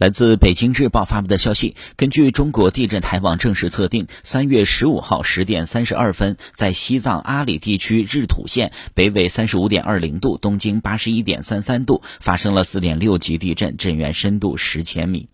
来自北京日报发布的消息根据中国地震台网正式测定三月十五号十点三十二分在西藏阿里地区日土县北纬三十五点二零度东经八十一点三三度发生了四点六级地震震源深度十千米。